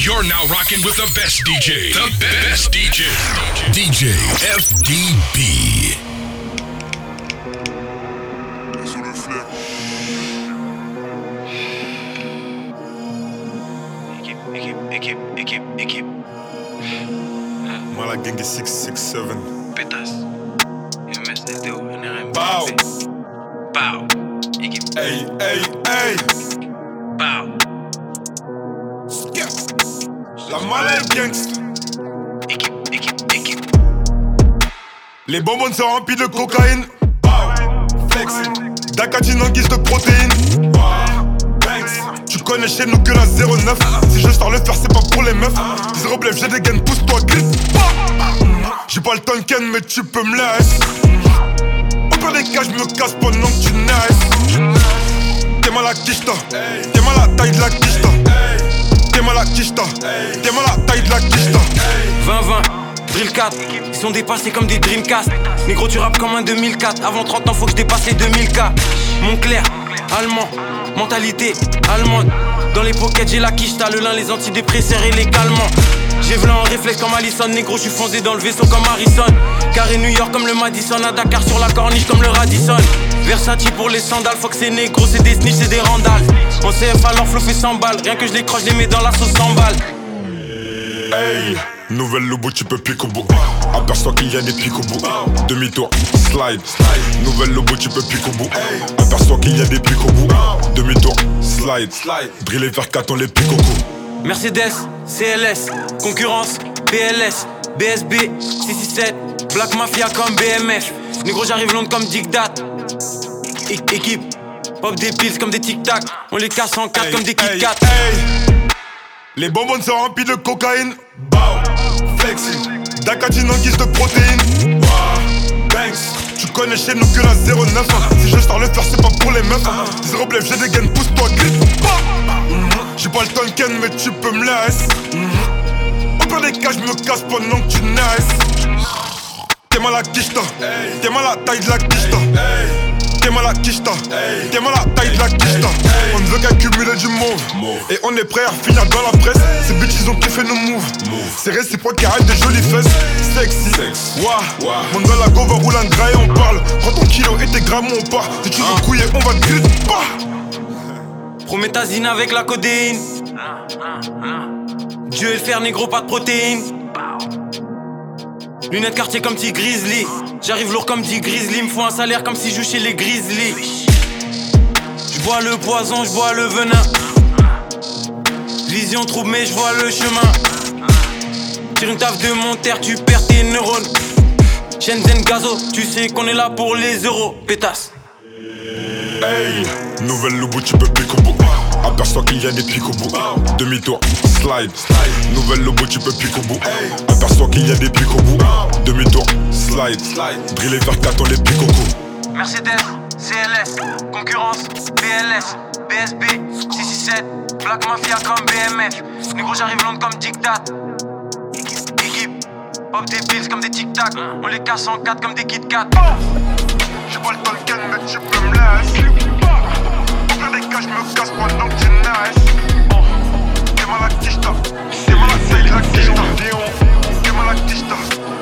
You're now rocking with the best DJ. The best DJ. DJ FDB. Sous le flair. Équipe, équipe, équipe, équipe, équipe. Moi la gang est 667. Pétasse. MS, LDO, NRM. Bow. Pow. Équipe. Hey, hey, Les bonbons sont remplis de cocaïne. Bow. Flexing. Dacatine en guise de protéines. Tu connais chez nous que la 09. Si je sors le faire, c'est pas pour les meufs. Zéro blef, j'ai des gaines, pousse-toi, glisse. J'ai pas le temps ken, mais tu peux me laisser. Au pire des cas, je me casse pendant que tu naisses. T'es mal à quicheta. T'es mal à taille de la quicheta. T'es mal à quicheta. T'es mal à taille de la quicheta. 20-20, Drill 4, ils sont dépassés comme des Dreamcast. Négro, tu rappes comme un 2004. Avant 30 ans, faut que je dépasse les 2000K. Montclair, allemand, mentalité allemande. Dans les pockets, j'ai la quiche, t'as le lin, les antidépresseurs et les calmants. J'ai v'là en réflexe comme Allison, négro, je suis foncé dans le vaisseau comme Harrison. Carré New York comme le Madison, à Dakar sur la corniche comme le Radisson. Versace pour les sandales, faut que c'est négro, c'est des snitch, c'est des randales. En CF, alors flow fait 100 balles. Rien que je les croche, je les mets dans la sauce 100 balles. Hey, nouvelle lobo, tu peux pique au bout. Aperçois qu'il y a des pics au bout. Demi-tour, slide. Nouvelle lobo, tu peux pique au bout. Aperçois qu'il y a des pics au bout. Demi-tour, slide. Driller vers 4, on les pique au cou. Mercedes, CLS, concurrence, PLS, BSB, 667, Black Mafia comme BMF. Négro, j'arrive Londres comme. É- équipe, pop des pills comme des tic-tac. On les casse en quatre comme des Kit Hey, Kat. hey. Les bonbons sont remplis de cocaïne. Bow, flexing. Dacatine en guise de protéines. Wow, Banks. Tu connais chez nous que la 09. Si je sors le faire, c'est pas pour les meufs. Zéro blef, j'ai des gaines, pousse-toi, glisse. Mhm. J'ai pas le temps ken, mais tu peux me laisser. Au pire des cas, je me casse pendant que tu naisses. T'es mal à quicheta. T'es mal à taille de la quicheta. T'es mal à quicheta. T'es mal à taille de la quicheta. On ne veut qu'accumuler du mauve. Et on est prêt à finir dans la presse. Ces bitches ils ont kiffé nos moves. C'est réciproque, arrête des jolies fesses. Sexy. Wah. Mon dans la go va rouler un gras et on parle. Prends ton kilo et tes grammes, on part. Si tu veux couiller, on va te griller. Bah. Prométhazine avec la codéine. Dieu et le fer, négro, pas de protéines. Lunettes quartier comme petit Grizzly. J'arrive lourd comme dit Grizzly. Me faut un salaire comme si je joue chez les Grizzly. Je bois le poison, je bois le venin. Vision trouble, mais je vois le chemin. Tire une taf de mon terre, tu perds tes neurones. Shenzhen Gazo, tu sais qu'on est là pour les euros. Pétasse. Hey, nouvelle lobo, tu peux pique au bout. Aperçois qu'il y a des pics au bout. Demi-tour, slide. Nouvelle lobo, tu peux pique au bout. Aperçois qu'il y a des pics au bout. Demi-tour, slide. Driller vers 4, on les au cou. Mercedes, CLS, concurrence, PLS, BSB, 667, Black Mafia comme BMF. Négro, j'arrive Londres comme Dictat. Équipe, pop des pills comme des tic-tac. On les casse en quatre comme des Kit Kat. J'ai pas le ken, mais tu peux me laisser. Pire des cas, je me casse pendant que tu naisses. T'es mal à quicheta. T'es mal à taille de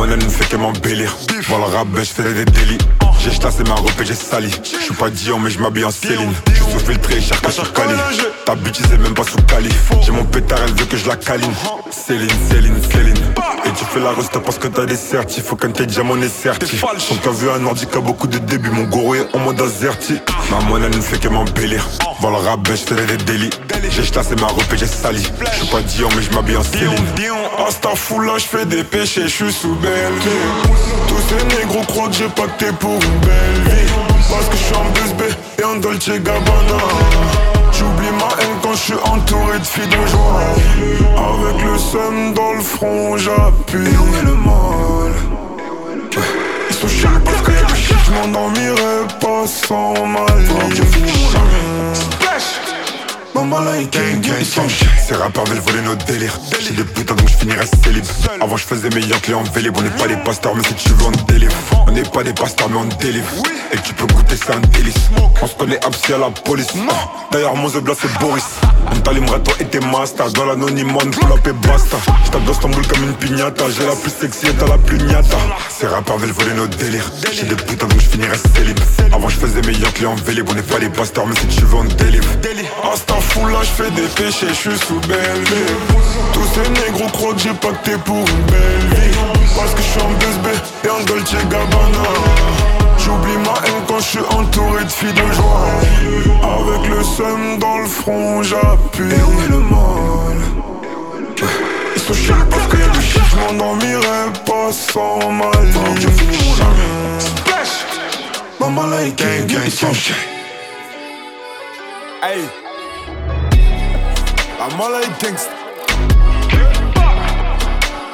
monnaie ne fait que m'embellir. Voilà le rabais, je fais des délits. J'ai chassé ma robe et j'ai sali. Je suis pas Dion, mais je m'habille en Céline. Je suis sous filtré, cher sur Cali. Ta bitch, c'est même pas sous Cali. J'ai mon pétard, elle veut que je la câline. Céline, Céline, Céline. Et tu fais la reste parce que t'as des certifs. Faut qu'un tes diamant est certif. On t'a vu un ordi qui a beaucoup de débuts. Mon goro est en mode azerti. Ma monnaie ne fait que m'embellir. Voilà le rabais, je fais des délits. J'ai chassé ma robe et j'ai sali. Je suis pas Dion, mais je m'habille en Céline. Hasta là, je fais des péchés, je suis sous belle Tous ces négros croient que j'ai pacté pour une belle vie. Parce que je suis en BSB et en Dolce Gabbana. J'oublie ma haine quand je suis entouré de filles de joie. Avec le seum dans le front, j'appuie. Et où est le mal? Ils sont chiants parce que je m'endormirai pas sans ma Maman là, gang, gang, gang. Ces rappeurs veulent voler nos délires. J'ai des putains donc je finirai célib. Avant je faisais meilleur client en vélib. On n'est pas des pasteurs, mais si tu veux, on délivre. On n'est pas des pasteurs, mais on délivre. Et tu peux goûter, c'est un délice. On se connaît absi à la police. D'ailleurs, mon Zebla, c'est Boris. On t'allumerait toi et tes masters. Dans l'anonymat, on pull et basta. J'tape d'Istanbul comme une pignata. J'ai la plus sexy et t'as la plus niata. Ces rappeurs veulent voler nos délires. J'ai des putains donc je finirai célib. Avant je faisais meilleur client en vélib. On n'est pas des pasteurs, mais si tu veux, on délivre. Instant fou là, je fais des péchés, je suis sous belle Tous ces négros croient que j'ai pacté pour une belle vie. Parce que je suis en 2B et en Dolce Gabbana. J'oublie ma haine quand je suis entouré de filles de joie. Avec le seum dans le front, j'appuie. Et où est le mal? Ils sont chiants parce shit, je m'endormirai pas sans ma ligne. Maman là, il gang, gang, gang. Hey. I'm all like gangsta.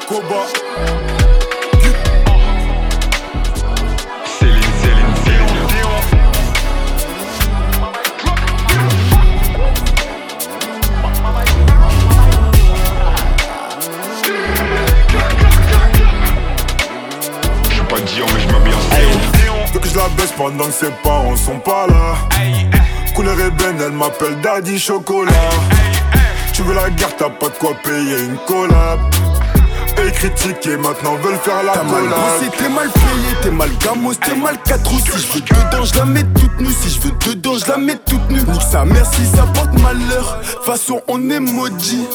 Koba. Céline, Céline, Céline, suis pas Dion, mais je m'habille en Dion. Veux que je la baisse pendant que ses parents sont pas là. Couleur ébène, elle m'appelle Daddy Chocolat. Tu veux la guerre, t'as pas de quoi payer une collab. Et critiquer, maintenant veulent faire la T'as mal bossé, t'es mal payé, t'es mal gamos, t'es mal 4 ou Si je veux dedans, je la mets toute nue. Si je veux dedans, je la mets toute nue. Nique sa mère si ça porte malheur. Façon, on est maudit.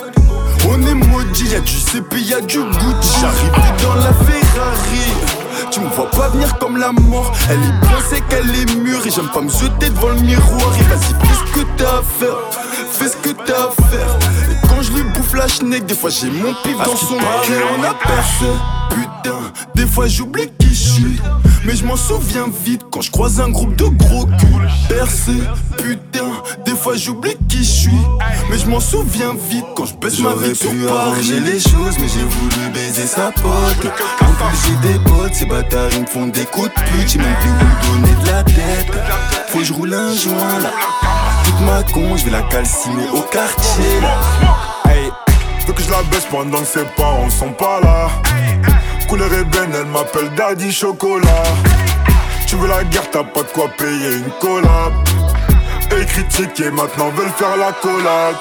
On est maudit, y'a du CP, y'a du Gucci. J'arrive dans la Ferrari. Tu me vois pas venir comme la mort. Elle est bien, c'est qu'elle est mûre. Et j'aime pas me jeter devant le miroir. Et vas-y, ce que t'as à faire. Fais ce que t'as à faire. Et quand je lui bouffe la schneck, des fois j'ai mon pif dans son cœur. On a percé. Putain, des fois j'oublie qui je suis. Mais je m'en souviens vite quand je croise un groupe de gros culs. Percé, putain, des fois j'oublie qui je suis. Mais je m'en souviens vite quand je baisse ma vie sur Paris. les choses, mais j'ai voulu baiser sa pote. En plus, j'ai des potes, ces bâtards ils me font des coups de pute. J'ai même plus où donner de la tête. Faut que je roule un joint là. Ma con, je vais la calciner au quartier là. Veux que je la baisse pendant que ses parents sont pas là. Couleur ébène, elle m'appelle Daddy Chocolat. Tu veux la guerre, t'as pas de quoi payer une collab. Et critiquer, maintenant veulent faire la collab.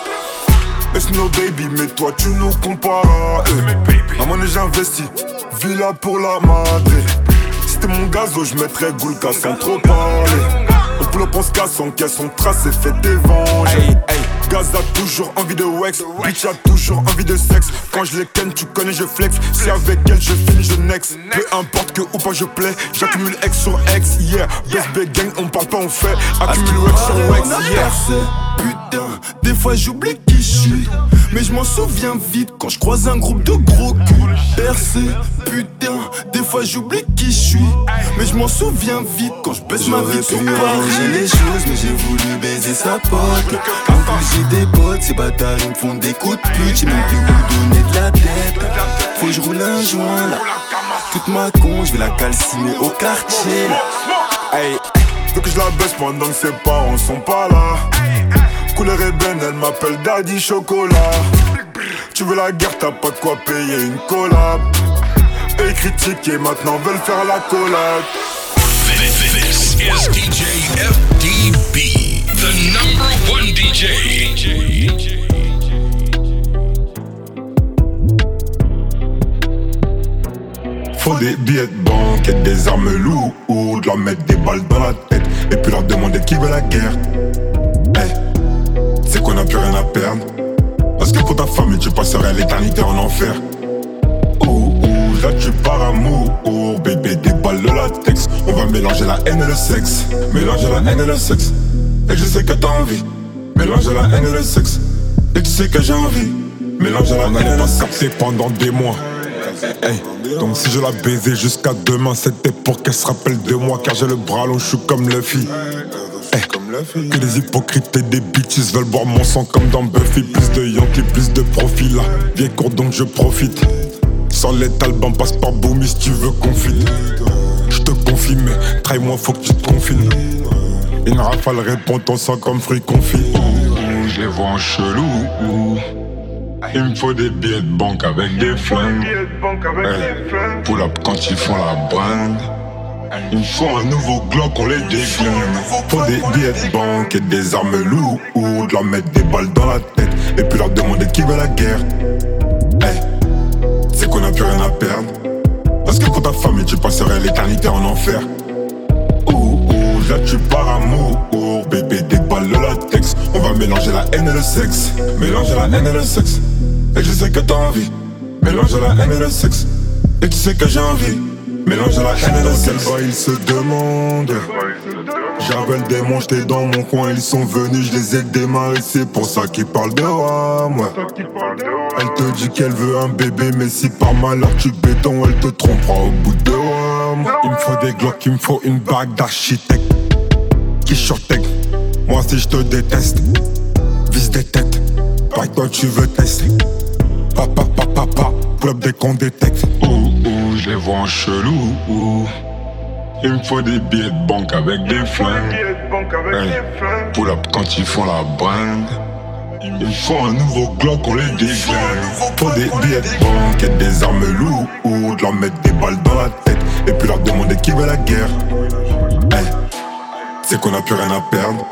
Laisse nos baby, mais toi tu nous compares. Eh. À mon j'investis, villa pour la madre. Si t'es mon gazo, je mettrais Goulka sans trop parler. Up, on se casse, on caisse, on trace et fait des venges. Gaz a toujours envie de wax, bitch a toujours envie de sexe. Quand je les ken, tu connais, je flex. Si avec elle je finis, je next. Peu importe que ou pas je plais, j'accumule X sur X, yeah. Best gang, on parle pas, on fait. Accumule Wax sur Wax, on a yeah. Putain, des fois j'oublie qui je suis. Mais je m'en souviens vite quand je croise un groupe de gros culs. Percé, putain, des fois j'oublie qui je suis. Mais je m'en souviens vite quand je baisse ma vie sur Paris. les choses, mais j'ai voulu baiser sa pote. En plus, j'ai des potes, ces bâtards ils me font des coups de pute. J'ai même plus où donner de la tête. Faut que je roule un joint là. Toute ma con, je vais la calciner au quartier là. Hey, veux que je la baisse pendant que ses parents sont pas là. Couleur ébène, elle m'appelle Daddy Chocolat. Tu veux la guerre, t'as pas de quoi payer une collab. Et critiquer, maintenant veulent faire la collab. This is DJ FDB, the number one DJ. Faut des billets de banque et des armes lourdes, leur mettre des balles dans la tête et puis leur demander qui veut la guerre. Hey, c'est qu'on a plus rien à perdre. Parce que pour ta famille, tu passerais l'éternité en enfer. Ouh, ouh, là tu par amour, oh, bébé, des balles de latex. On va mélanger la haine et le sexe. Mélanger la haine et le sexe. Et je sais que t'as envie. Mélanger la haine et le sexe. Et tu sais que j'ai envie. Mélanger la haine et le sexe. pendant des mois. Donc si je la baisais jusqu'à demain, c'était pour qu'elle se rappelle de moi, car j'ai le bras long, je suis comme Luffy. Hey, que les hypocrites et des bitches veulent boire mon sang comme dans Buffy. Plus de Yankee, plus de profil là. Viens court donc je profite. Sans les passe par Boomy si tu veux conflit. Je te confie, mais trahis-moi, faut que tu te confies. Une rafale répond ton sang comme fruit confit. je les vois en chelou. Il me faut des billets de banque avec des flingues. Hey, pull up quand ils font la brinde. Il me faut un nouveau Glock, on les déglingue. Faut des billets de banque et des armes lourdes. Leur mettre des balles dans la tête et puis leur demander qui veut la guerre. Hey, c'est qu'on a plus rien à perdre. Parce que pour ta famille, tu passerais l'éternité en enfer. Là tu par amour. Bébé, des balles de latex. On va mélanger la haine et le sexe. Mélanger la haine et le sexe. Et je sais que t'as envie. Mélanger la haine et le sexe. Et tu sais que j'ai envie. Mélanger la haine et le sexe. Quel il se demande. J'avais le démon, j'étais dans mon coin, ils sont venus, je les ai démarrés, c'est pour ça qu'ils parlent de moi. Elle te dit qu'elle veut un bébé, mais si par malheur tu béton, elle te trompera au bout de moi. Il me faut des glocks, il me faut une bague d'architecte. Qui moi si je te déteste, vise des têtes, pas toi tu veux tester. Papa, papa, papa, up dès qu'on détecte. Ouh, ouh, je les vois en chelou. Ouh. Il me faut des billets de banque avec des flingues. Hey, pull up quand ils font la brinde. Il me faut un nouveau Glock, on les déglingue. Faut des billets de banque et des armes lourdes. Leur mettre des balles dans la tête et puis leur demander qui veut la guerre. C'est qu'on a plus rien à perdre.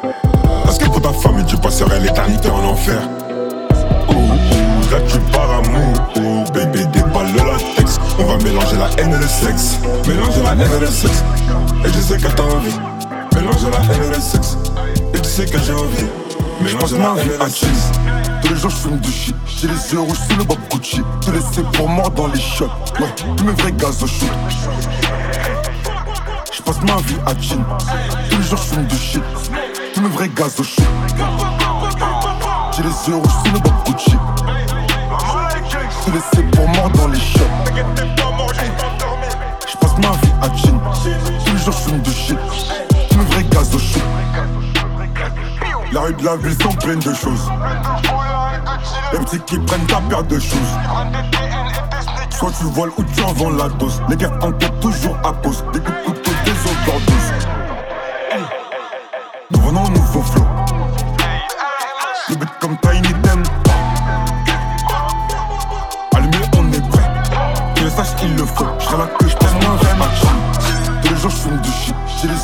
Parce que pour ta famille, tu passerais l'éternité en enfer. Ouh, ouh, là tu pars amour. Ouh, bébé, des balles de latex. On va mélanger la haine et le sexe. Mélanger la haine et le sexe. Et je sais que t'as envie. Mélanger la haine et le sexe. Et tu sais que j'ai envie. Mélanger la haine et le sexe. Tous les jours je fume du shit, j'ai les yeux rouges sous le bob Gucci Te laisser pour mort dans les shots, ouais, tous mes vrais gaz au shoot Je passe ma vie à jean, jours je fume du shit, tous mes vrais gaz au shoot J'ai les yeux rouges sous le bob Gucci Te laisser pour mort dans les shots Je passe ma vie à jean, tous les jours je fume du shit, tous mes vrais gaz au shoot La rue de la ville sont pleines de choses les petits qui prennent ta paire de choses. Soit tu voles ou tu en vends la dose. Les gars enquêtent toujours à pause. Des coups de couteau, des overdoses.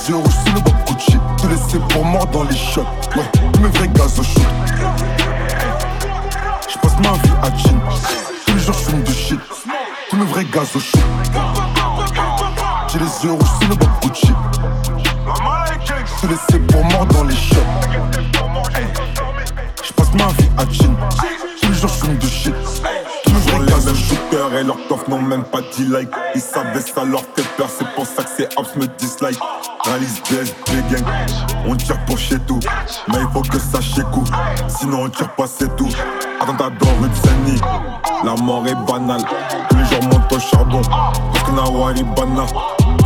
Yeux rouges sous le bob Gucci. Te laisser pour mort dans les shots. Ouais, mes vrais gaz au shoot. Ma vie à jean Tous les jours je fume du shit. Tous mes vrais gaz au shoot. J'ai les yeux rouges sous le bob Gucci Te laisser pour mort dans les shots. Je passe ma vie à jean n'ont même pas 10 likes Ils savaient ça leur fait peur C'est pour ça que ces apps me dislike. Réalise BSB gang On tire pour chez tout. Mais il faut que ça coup. Sinon on tire pas c'est tout. Attentat dans rue de La mort est banale. Tous les jours monte au charbon. Parce que Nawari Bana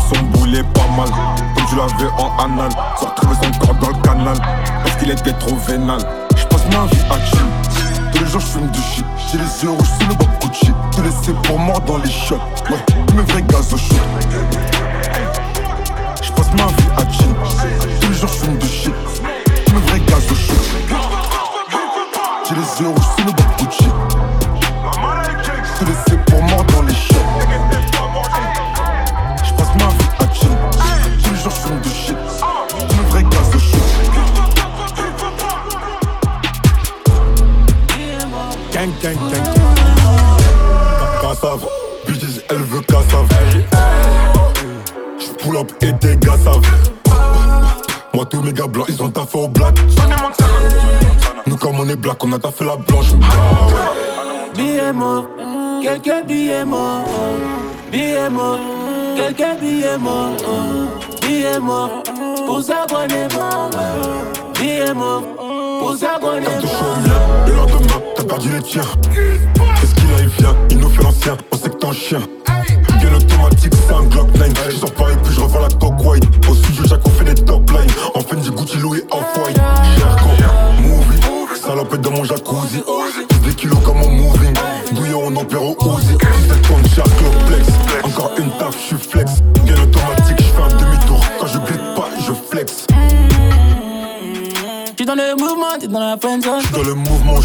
Son boulet pas mal. Comme tu l'avais en anal. Faut retrouver son corps dans le canal. Parce qu'il était trop vénal. J'passe ma vie à chill tous les jours je fume du shit. J'ai les yeux rouges sous le bob Gucci Te laisser pour mort dans les shots. Ouais, mes vrais gaz au shoot J'passe ma vie à chill Tous les jours je fume du shit. Mes vrais gaz au shoot J'ai les yeux rouges sous le bob Gucci Te laisser pour mort dans les shots Cassave, bitches, elle veut cassave. J'pull up et des gars savent. Moi, tous mes gars blancs, ils ont taffé au black. Nous, comme on est black, on a taffé la blanche. Billet mort, quelques billets morts. Billet mort, quelques billets morts. Billet mort, pour s'abonner mort. Billet mort, pour le lendemain, t'as perdu les tiens. Qu'est-ce qu'il a, il vient, il nous fait l'ancien, on sait que t'es un chien. Bien automatique, c'est un Glock 9. Je sors pas et puis je revends la coque white.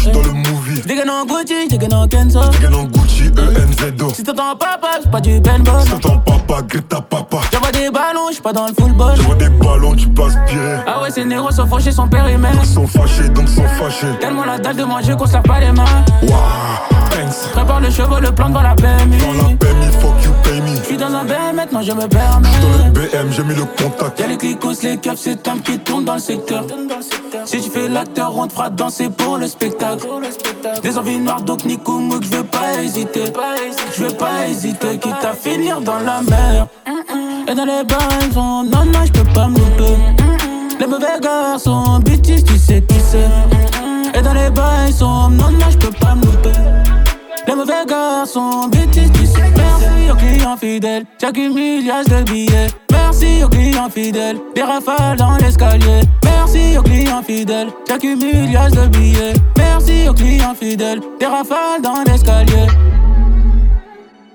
J'suis dans le movie. J'dégaine en Gucci, j'dégaine en Kenzo. J'gagne en Gucci, E ENZO. Si t'entends papa, c'est pas du Ben Ball. Si t'entends papa, grita papa. J'envoie des ballons, j'suis pas dans le football. J'envoie des ballons, tu peux aspirer. Ah ouais, ces négros sont fauchés, son père et mère. Ils sont fâchés, donc sont fâchés. Tellement la dalle de manger qu'on se lave pas les mains. Waouh, thanks. Prépare le chevaux, le plan devant la PMI. Dans la PMI, fuck you, pay me. J'suis dans un BM, maintenant je me permets. Dans le BM, j'ai mis le contact. Y'a les clicos, les caps, c'est Tom qui tourne dans le secteur. Si tu fais l'acteur, on te fera danser pour le spectacle. Des envies noires, donc Nico Mouk, je veux pas hésiter. Je veux pas hésiter, quitte à finir dans la mer. Et dans les bars, non, non, je peux pas me louper. Les mauvais garçons, bêtises, tu sais qui c'est. Et dans les bars, non, non, je peux pas me louper. Les mauvais garçons, bêtises, tu sais. Merci aux clients fidèles, j'accumule milliards de billets. Merci aux clients fidèles, des rafales dans l'escalier. Merci aux clients fidèles, j'accumule milliards de billets. Merci aux clients fidèles, des rafales dans l'escalier.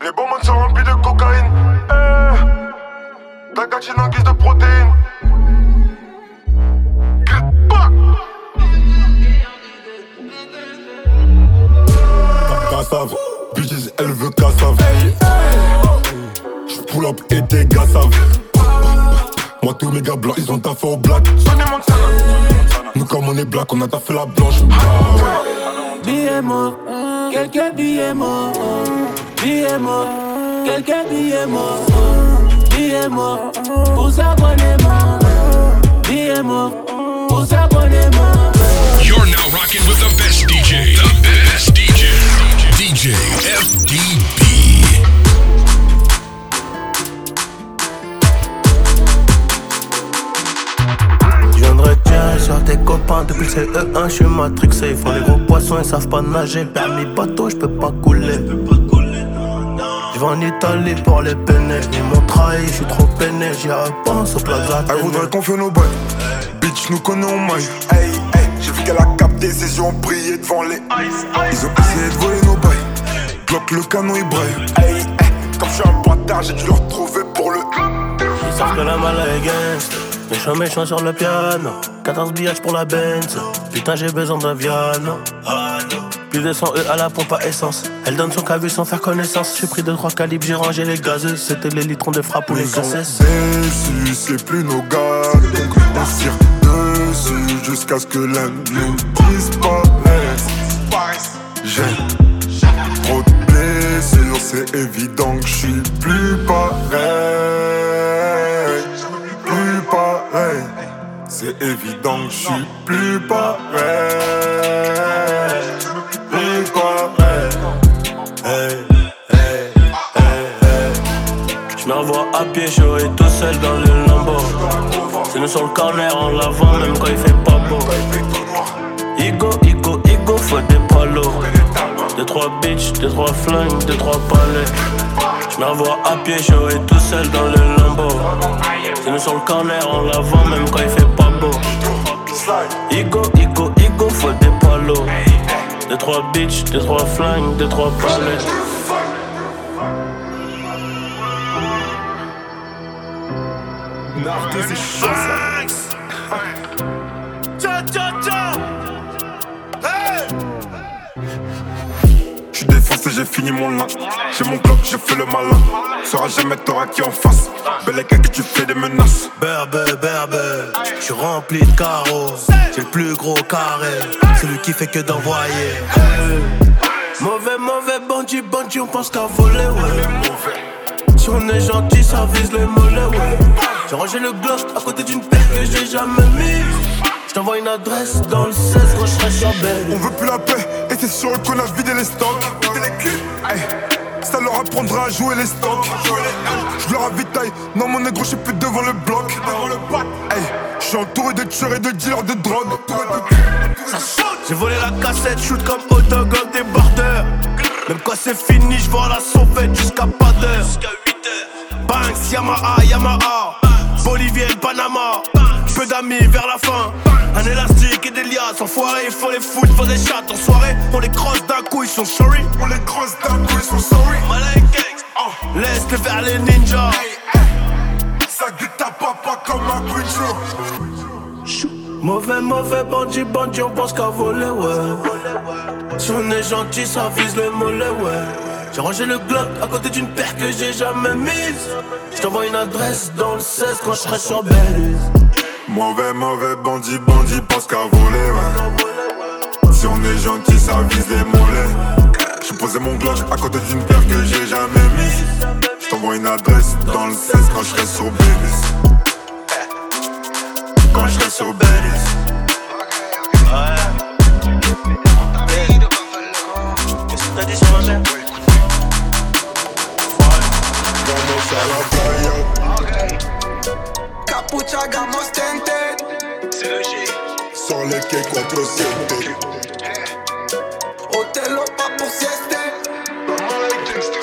Les bons mondes sont remplis de cocaïne. Eh, ta gatine en guise de protéines. Cassave, bitches, elle veut cassave. J'pull up et tes gars savent. Moi, tous mes gars blancs, ils ont taffé au black. Nous, comme on est black, on a taffé la blanche. Billets morts, quelques billets morts. Billets morts, quelques billets morts. Billets morts, pour s'abonner mort. Billets morts, pour s'abonner. You're now rocking with the best DJ. The best DJ. DJ FDB. Depuis le CE1, je suis matrixé. Ils font les gros poissons, ils savent pas nager. Permis bateau, je peux pas couler. Je vais en Italie pour les peiner. Ils m'ont trahi, je suis trop peiné. J'y repense au plaza. Elle voudrait qu'on fait nos bails. Bitch, nous connaissons maille. Hey, hey, j'ai vu qu'elle a capté ses yeux ont brillé devant les. Ils ont essayé de voler nos bails. Glock le canon, il braille. Hey, hey, comme je suis un bâtard, j'ai dû le retrouver pour le. Ils savent que la malle est gangsta. Méchant, méchant sur le piano. 14 billages pour la Benz. Putain, j'ai besoin d'un Viano. Plus de 100 E à la pompe à essence. Elle donne son cavu sans faire connaissance. J'ai pris de trois calibres, j'ai rangé les gazeux. C'était les litrons de frappe ou les cassettes. c'est plus nos gars. Donc on tire dessus jusqu'à ce que l'un nous disparaisse. J'ai trop de blessures, c'est évident que je suis plus pareil. C'est évident que je suis plus pareil. Plus pareil. Hey. Je m'envoie à pied et tout seul dans le lambeau. C'est nous sur le corner en l'avant, même quand il fait pas beau. Igo, Igo, Igo, faut des palos. Deux, trois bitches, deux, trois flingues, deux, trois palais. Je m'envoie à pied et tout seul dans le lambeau. C'est nous sur le corner en l'avant, même quand il fait pas. Igo, Igo, Igo, faut des palos. Deux, trois bitches, deux, trois flingues, deux, trois palais. Narqué, c'est chaud ça. J'suis défoncé, j'ai fini mon lunch. J'ai mon bloc, j'ai fait le malin. Sera jamais t'auras qui en face. Belle que tu fais des menaces. Berbe, berbe, je suis rempli de carreaux. J'ai le plus gros carré, celui qui fait que d'envoyer. Mauvais, mauvais bandit, bandit, on pense qu'à voler, ouais. Si on est gentil, ça vise les mollets, ouais. J'ai rangé le gloss à côté d'une paire que j'ai jamais mise. Je t'envoie une adresse dans le 16 quand je serai sur On veut plus la paix, et c'est sûr qu'on a vidé les stocks. Hey, ça leur apprendra à jouer les stocks. Je leur ravitaille, non mon négro, je suis plus devant le bloc. Hey, je suis entouré de tueurs et de dealers de drogue. J'ai volé la cassette, shoot comme Autogol des bordeurs. Même quand c'est fini, je vois la sauvette jusqu'à pas d'heure. Banks, Yamaha, Yamaha. Bolivienne, Panama. Peu d'amis vers la fin. Un élastique et des liasses. Enfoirés, il faut les foutre, faut des chats. En soirée, on les crosse d'un coup, ils sont sorry. On les crosse d'un coup, ils sont sorry. Malin Laisse-les faire les ninjas. Ça guette ta papa comme un Show. Mauvais, mauvais bandit, bandit, on pense qu'à voler, ouais. Si on est gentil, ça vise le mollet, ouais. J'ai rangé le Glock à côté d'une paire que j'ai jamais mise. Je t'envoie une adresse dans le 16 quand je serai sur Belize. Mauvais, mauvais bandit, bandit, pense qu'à voler, ouais. Si on est gentil, ça vise les mollets. J'ai posé mon Glock à côté d'une paire que j'ai jamais mise. Je t'envoie une adresse dans le 16 quand je serai sur Belize. Quand je serai sur que t'as Capucha, gamos, tente. sur les quais 407. Otelo, pas pour sieste.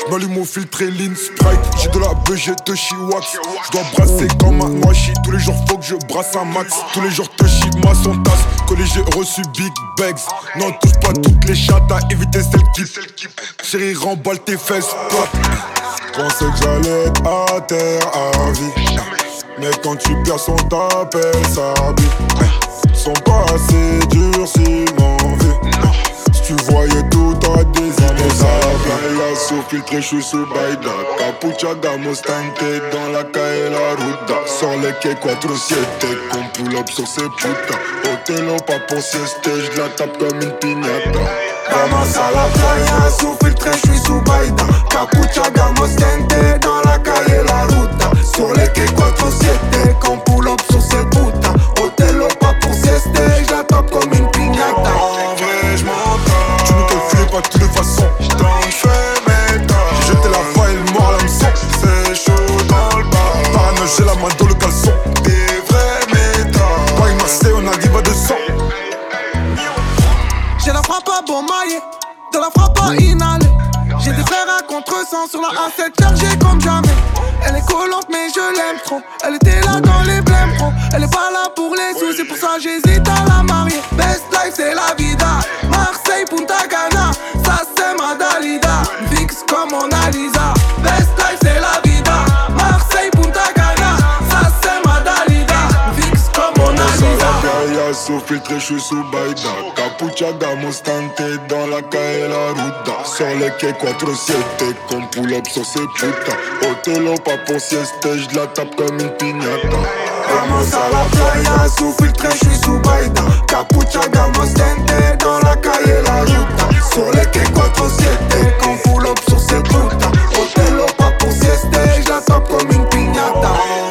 J'm'allume au filtre et lean Sprite J'ai de la BG de Chiwax J'dois brasser comme un noachi Tous les jours faut que je brasse un max. Tous les jours Toshi moi son tasse Collé j'ai reçu Big Bags. Non touche pas toutes les chattes À éviter celles qui Chérie remballe tes fesses pop. Pensais que j'allais être à terre à vie Mais quand tu perds son t'appelle sa vie Sont pas assez durs s'ils m'en si tu voyais tout à des idées ça playa sous filtre, je suis sous Baïda Capucha, tente dans la calle la ruta Sur les quais 4-7, qu'on pull up sur ces putas Otelo, pas pour sieste, je la tape comme une piñata Vamos a la playa, sous filtre, je suis sous Baïda. Capucha, tente. Dans la calle, la ruta. Sur les quais 4-7, qu'on pull up sur cette puta. Otelo, pas pour sieste, je la tape comme une piñata. En vrai, je m'entends. Tu ne te fais pas de toutes les façons J't'en fais mes J'ai jeté la faille, le mort, l'hameçon C'est chaud dans le bar Parano, j'ai la main dans le caleçon. Des vrais méthodes Paris, Marseille, on arrive à 200 J'ai la frappe à bon maillet, de la frappe à inhaler. J'ai des frères à contre-sens sur la A7 j'hésite à la marier. Best life, c'est la vida. Marseille, Punta Cana, ça c'est ma Dalida. Fixe comme Mona Lisa. Best life, c'est la vida. Marseille, Punta Cana, ça c'est ma Dalida. Fixe comme Mona Sur Lisa. la playa, sous filtre, je suis sous Baïda Capucha, gamos, tente dans la calle, la ruta Sur les quais 4-7, qu'on pull up sur ces putas Otelo, pas pour sieste, je la tape comme une piñata Vamos a la playa, sous filtre, je suis sous Baïda. Capucha, gamos, tente, dans la calle, la ruta. Les quais 4-7, qu'on pull up sur cette puta. Otelo, pas pour sieste, je tape comme une piñata.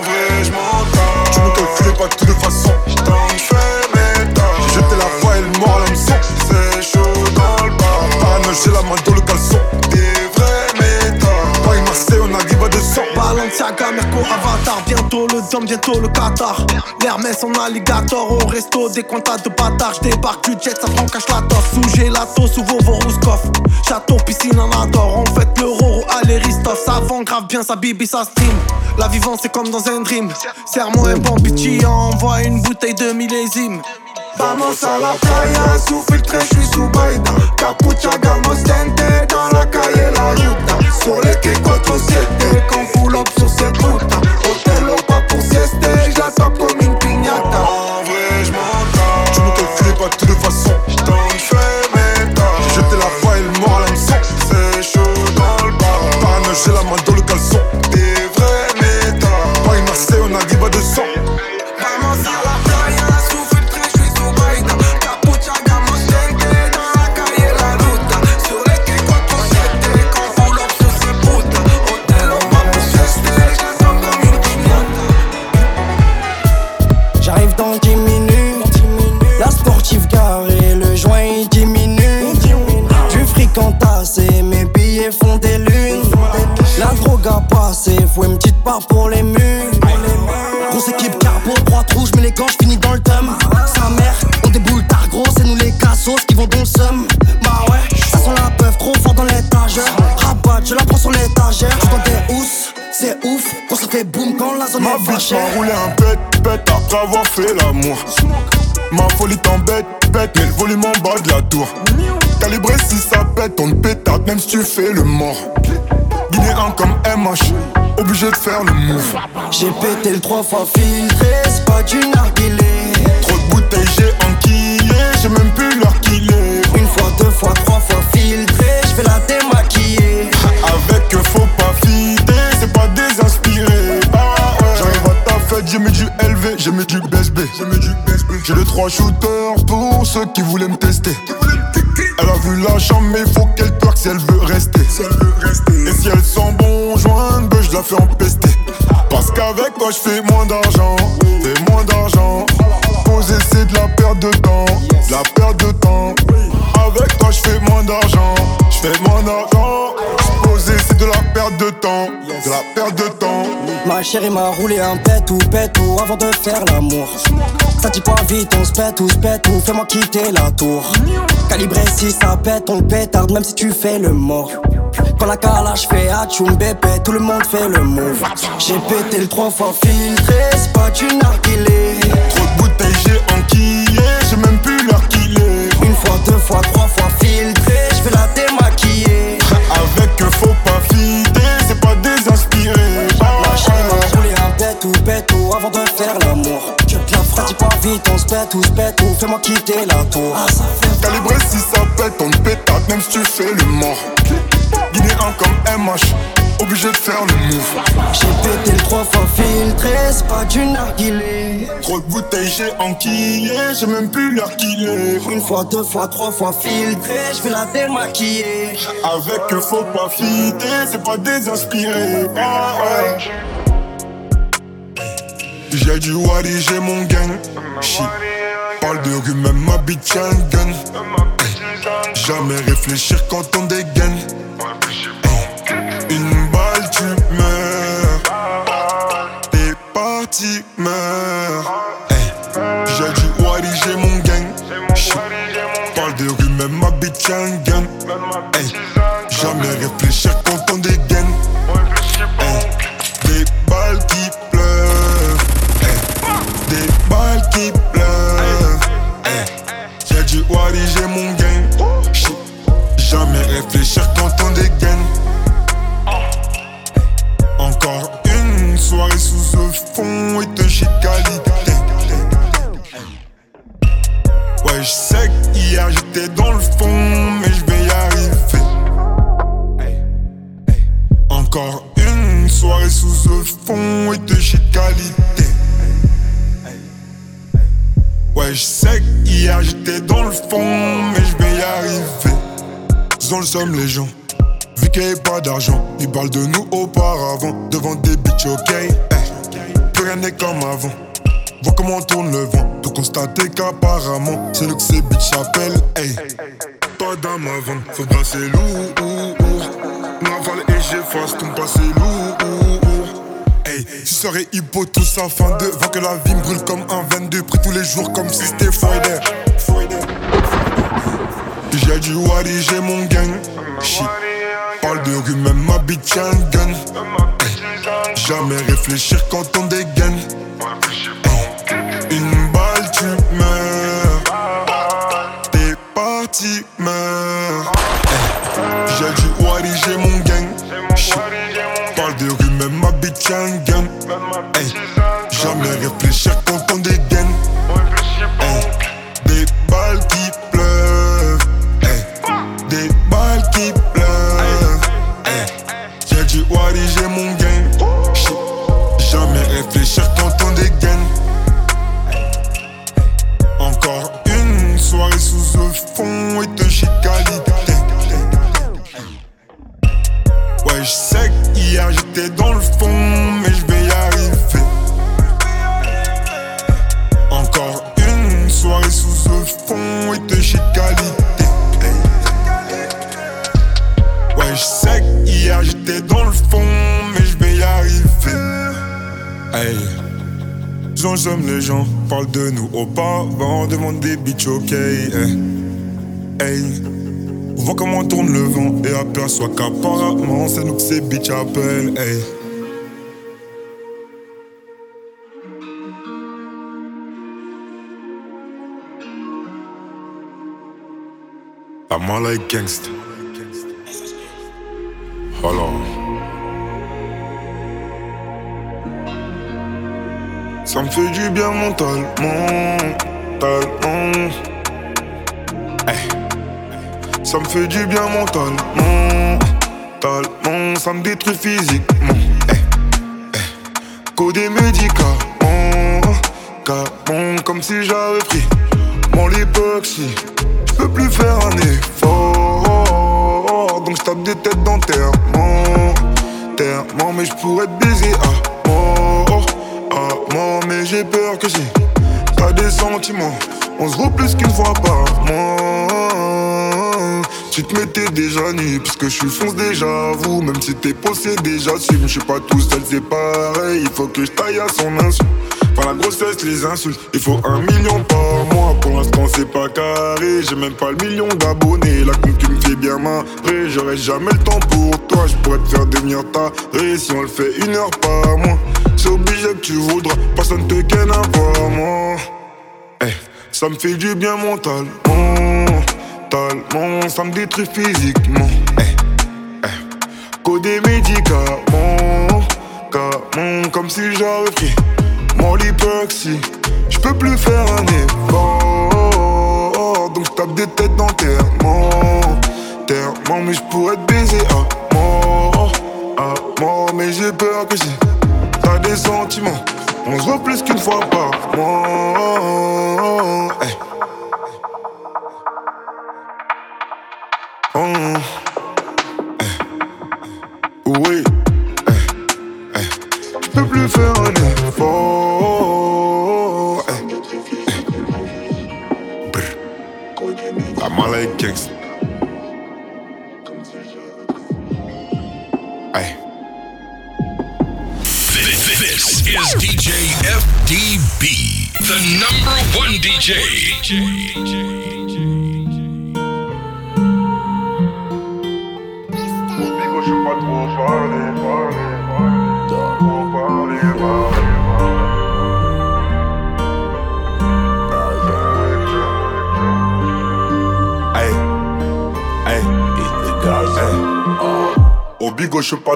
Balenciaga, Merco, Avatar, bientôt le Dom, bientôt le Qatar. L'Hermès en alligator au resto, des comptas de bâtards. J'débarque du jet, ça prend cache la tosse. Sous gelato, sous Vovo Rouskov. Château, piscine, en adore. On fait le roro, allez Ristov. Ça vend grave bien, sa bibi, ça stream. La vivance, c'est comme dans un dream. Serre-moi un bon bitchy, envoie une bouteille de millésime. Vamos a la playa, sous filtre, c'est ouf, quand ça fait boum quand la zone Ma est bitch m'a roulé un bête, bête après avoir fait l'amour. Ma folie t'embête, bête, mais le volume en bas de la tour. Calibré si ça pète, on te pétate, même si tu fais le mort. Guinéen comme MH, obligé de faire le move. J'ai pété le trois fois filtré, c'est pas du narguilé. Trop de bouteilles j'ai enquillé, j'ai même plus l'heure qu'il est. Une fois, deux fois, trois fois filtré, j'ai mis du BSB. J'ai les trois shooters pour ceux qui voulaient me tester. Elle a vu la chambre, mais faut qu'elle twerk si elle veut rester. Et si elle sent bon joint, ben je la fais empester. Parce qu'avec toi, je fais moins d'argent. Fais moins d'argent. Poser, c'est de la perte de temps. De la perte de temps. Avec toi, je fais moins d'argent. Je fais moins d'argent. Poser, c'est de la perte de temps. De la perte de temps. Ma chérie m'a roulé un pet ou pet ou avant de faire l'amour. Ça dit pas vite, on se pète ou se pète ou fais-moi quitter la tour. Calibré si ça pète, on pétarde même si tu fais le mort. Quand la calage fait atchoum bébé, tout le monde fait le move. J'ai pété le trois fois filtré, c'est pas du narguilé. Deux fois, trois fois filtré, je vais la démaquiller. Avec eux, faut pas fider, c'est pas désinspiré. Ma chérie m'a roulé un pet ou pète ou avant de faire l'amour. Je te la frappe, dis pas vite, on se pète ou se pète ou fais-moi quitter la tour. Calibré si ça pète, on te pétate même si tu fais le mort. Guinéen comme MH, obligé de faire le move. J'ai pété trois fois filtré, c'est pas du narguilé. Trop de bouteilles, j'ai enquillé, j'ai même plus l'heure qu'il est. Une fois, deux fois, trois fois filtré, je vais la démaquiller. Avec eux, faut pas fider, c'est pas désinspiré. Ah ouais. J'ai du Wally, j'ai mon gang. Shit. Parle de rue, même ma bitch un gun. Jamais réfléchir quand on dégaine. Comment tourne le vent. De constater qu'apparemment, c'est nous que ces bitches appellent. Hey. Pas d'âme avant, faut brasser lourd. Naval et j'efface ton passé lourd. Hey, tu serais hippo tous afin de voir que la vie me brûle comme un 22 Pris tous les jours comme si c'était Friday J'ai du Wally, j'ai mon gang Shit. Parle de rue, même ma bitch un gun. Jamais réfléchir quand on dégaine tu meurs T'es parti, meurs j'étais dans le fond, mais je vais y arriver. Encore une soirée sous le fond et de chez qualité. Ouais, je sais qu'hier j'étais dans le fond, mais je vais y arriver. Hey. J'en j'aime les gens, parlent de nous auparavant, demande des bitches, ok. Hey. Hey. Vois comment tourne le vent et aperçoit qu'apparemment c'est nous que ces bitches appellent. Hey. I'm all like on. Ça me fait du bien mentalement. mentalement. Eh. Ça me fait du bien mentalement. Mentalement, ça me détruit physiquement. Eh. Eh. Coder médicaments. Capon, comme si j'avais pris mon lipoxy. Je peux plus faire un effort. Donc je tape des têtes d'enterrement. Terrement, mais je pourrais te baiser à mort. Mais j'ai peur que si t'as des sentiments, on se voit plus qu'une fois par mois. Tu te mettais déjà nu, puisque je suis fonce déjà vous. Même si t'es possédé, j'assume. Je suis pas tout seul, c'est pareil. Il faut que je taille à son insu. Par la grossesse, les insultes. Il faut un million par mois. Pour l'instant, c'est pas carré. J'ai même pas le million d'abonnés. La compte, tu me fais bien marrer. J'aurai jamais le temps pour toi. Je pourrais te faire devenir ta Si on le fait une heure par mois. C'est obligé que tu voudras. Personne te ken à moi. Eh, ça me fait du bien mentalement. Ça me détruit physiquement. Eh, eh. Coder médicaments. Camon, comme si j'avais pris mon lipoxy. Je peux plus faire un effort. Donc je tape des têtes d'enterrement. Terrement, mais je pourrais te baiser à mort. À mort, mais j'ai peur que si t'as des sentiments, on se voit plus qu'une fois par mois. Eh.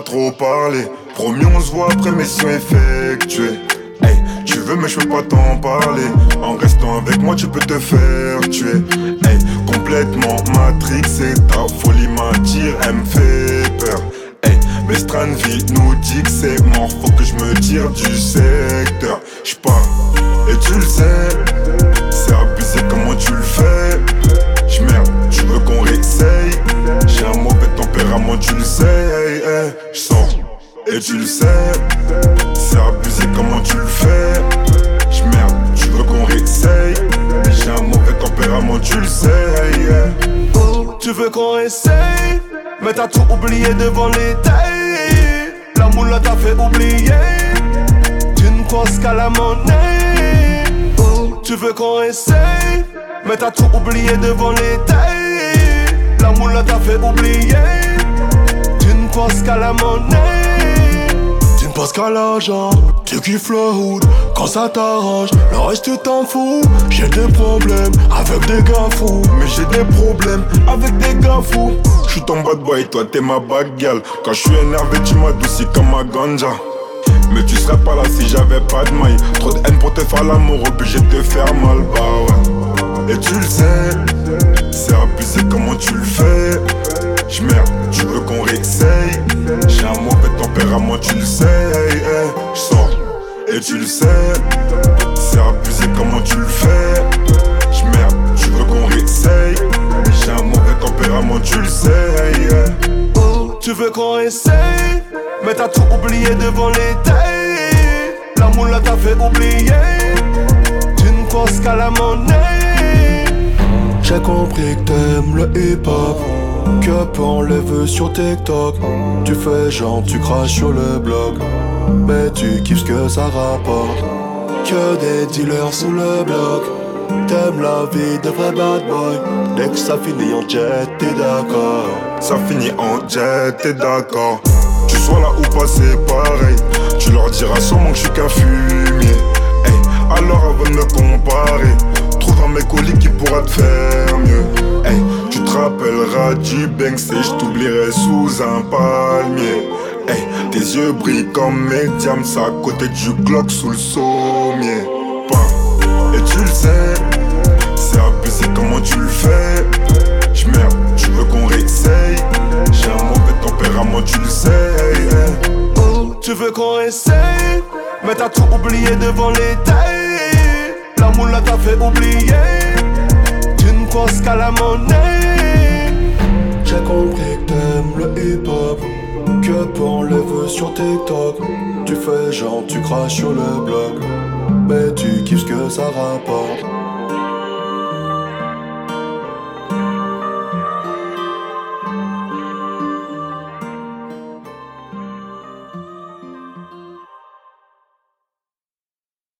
Trop parler. Promis, on se voit après mission effectuée. Hey, tu veux, mais je peux pas t'en parler. En restant avec moi, tu peux te faire tuer. Hey, complètement matrixé, ta folie m'attire, elle me fait peur. Mais Stranville nous dit que c'est mort, faut que je me tire du secteur. J'pars, et tu le sais, tu le sais. Hey, hey, j'sors, et tu le sais, c'est abusé comment tu le fais? J'merde, tu veux qu'on réessaye? J'ai un mauvais tempérament, tu le sais. Oh, tu veux qu'on essaye Mais t'as tout oublié devant les tailles La moule t'a fait oublier. Tu ne penses qu'à la monnaie. Oh, tu veux qu'on essaye Mais t'as tout oublié devant les tailles La moule t'a fait oublier penses qu'à la monnaie Tu ne penses qu'à l'argent Tu kiffes le hood quand ça t'arrange Le reste tu t'en fous J'ai des problèmes avec des gars fous Mais j'ai des problèmes avec des gars fous. J'suis ton bad boy, toi t'es ma bad girl. Quand j'suis énervé, tu m'adoucis comme ma ganja. Mais tu serais pas là si j'avais pas de maille. Trop de haine pour te faire l'amour, obligé de te faire mal, bah ouais. Et tu le sais, c'est abusé comment tu le fais? J'merde, tu veux qu'on réessaye. J'ai un mauvais tempérament, tu le sais. Hey, hey, j'sors, et tu le sais, c'est abusé comment tu le fais? J'merde, tu veux qu'on réessaye. J'ai un mauvais tempérament, tu le sais. Hey. Oh, tu veux qu'on essaye Mais t'as tout oublié devant les tailles La moule t'a fait oublier Tu ne penses qu'à la monnaie J'ai compris que t'aimes le hip-hop Les veut sur TikTok Tu fais genre tu craches sur le blog Mais tu kiffes ce que ça rapporte Que des dealers sous le bloc T'aimes la vie de vrai bad boy Dès que ça finit en jet t'es d'accord Ça finit en jet, t'es d'accord. Tu sois là ou pas, c'est pareil. Tu leur diras sûrement que je suis qu'un fumier. Hey, alors avant de me comparer, trouve dans mes colis qui pourra te faire mieux. Te rappelleras du Banks et je t'oublierai sous un palmier. Hey, tes yeux brillent comme mes diamants à côté du Glock sous le sommier. Et tu le sais, comment tu le fais? J'merde, tu veux qu'on réessaye? J'ai un mauvais tempérament, tu le sais. Oh, tu veux qu'on essaye Mais t'as tout oublié devant les tailles La moula t'a fait oublier Tu ne penses qu'à la monnaie J'ai compris que t'aimes le hip-hop Que pour les vœux sur TikTok Tu fais genre tu craches sur le blog. Mais tu kiffes ce que ça rapporte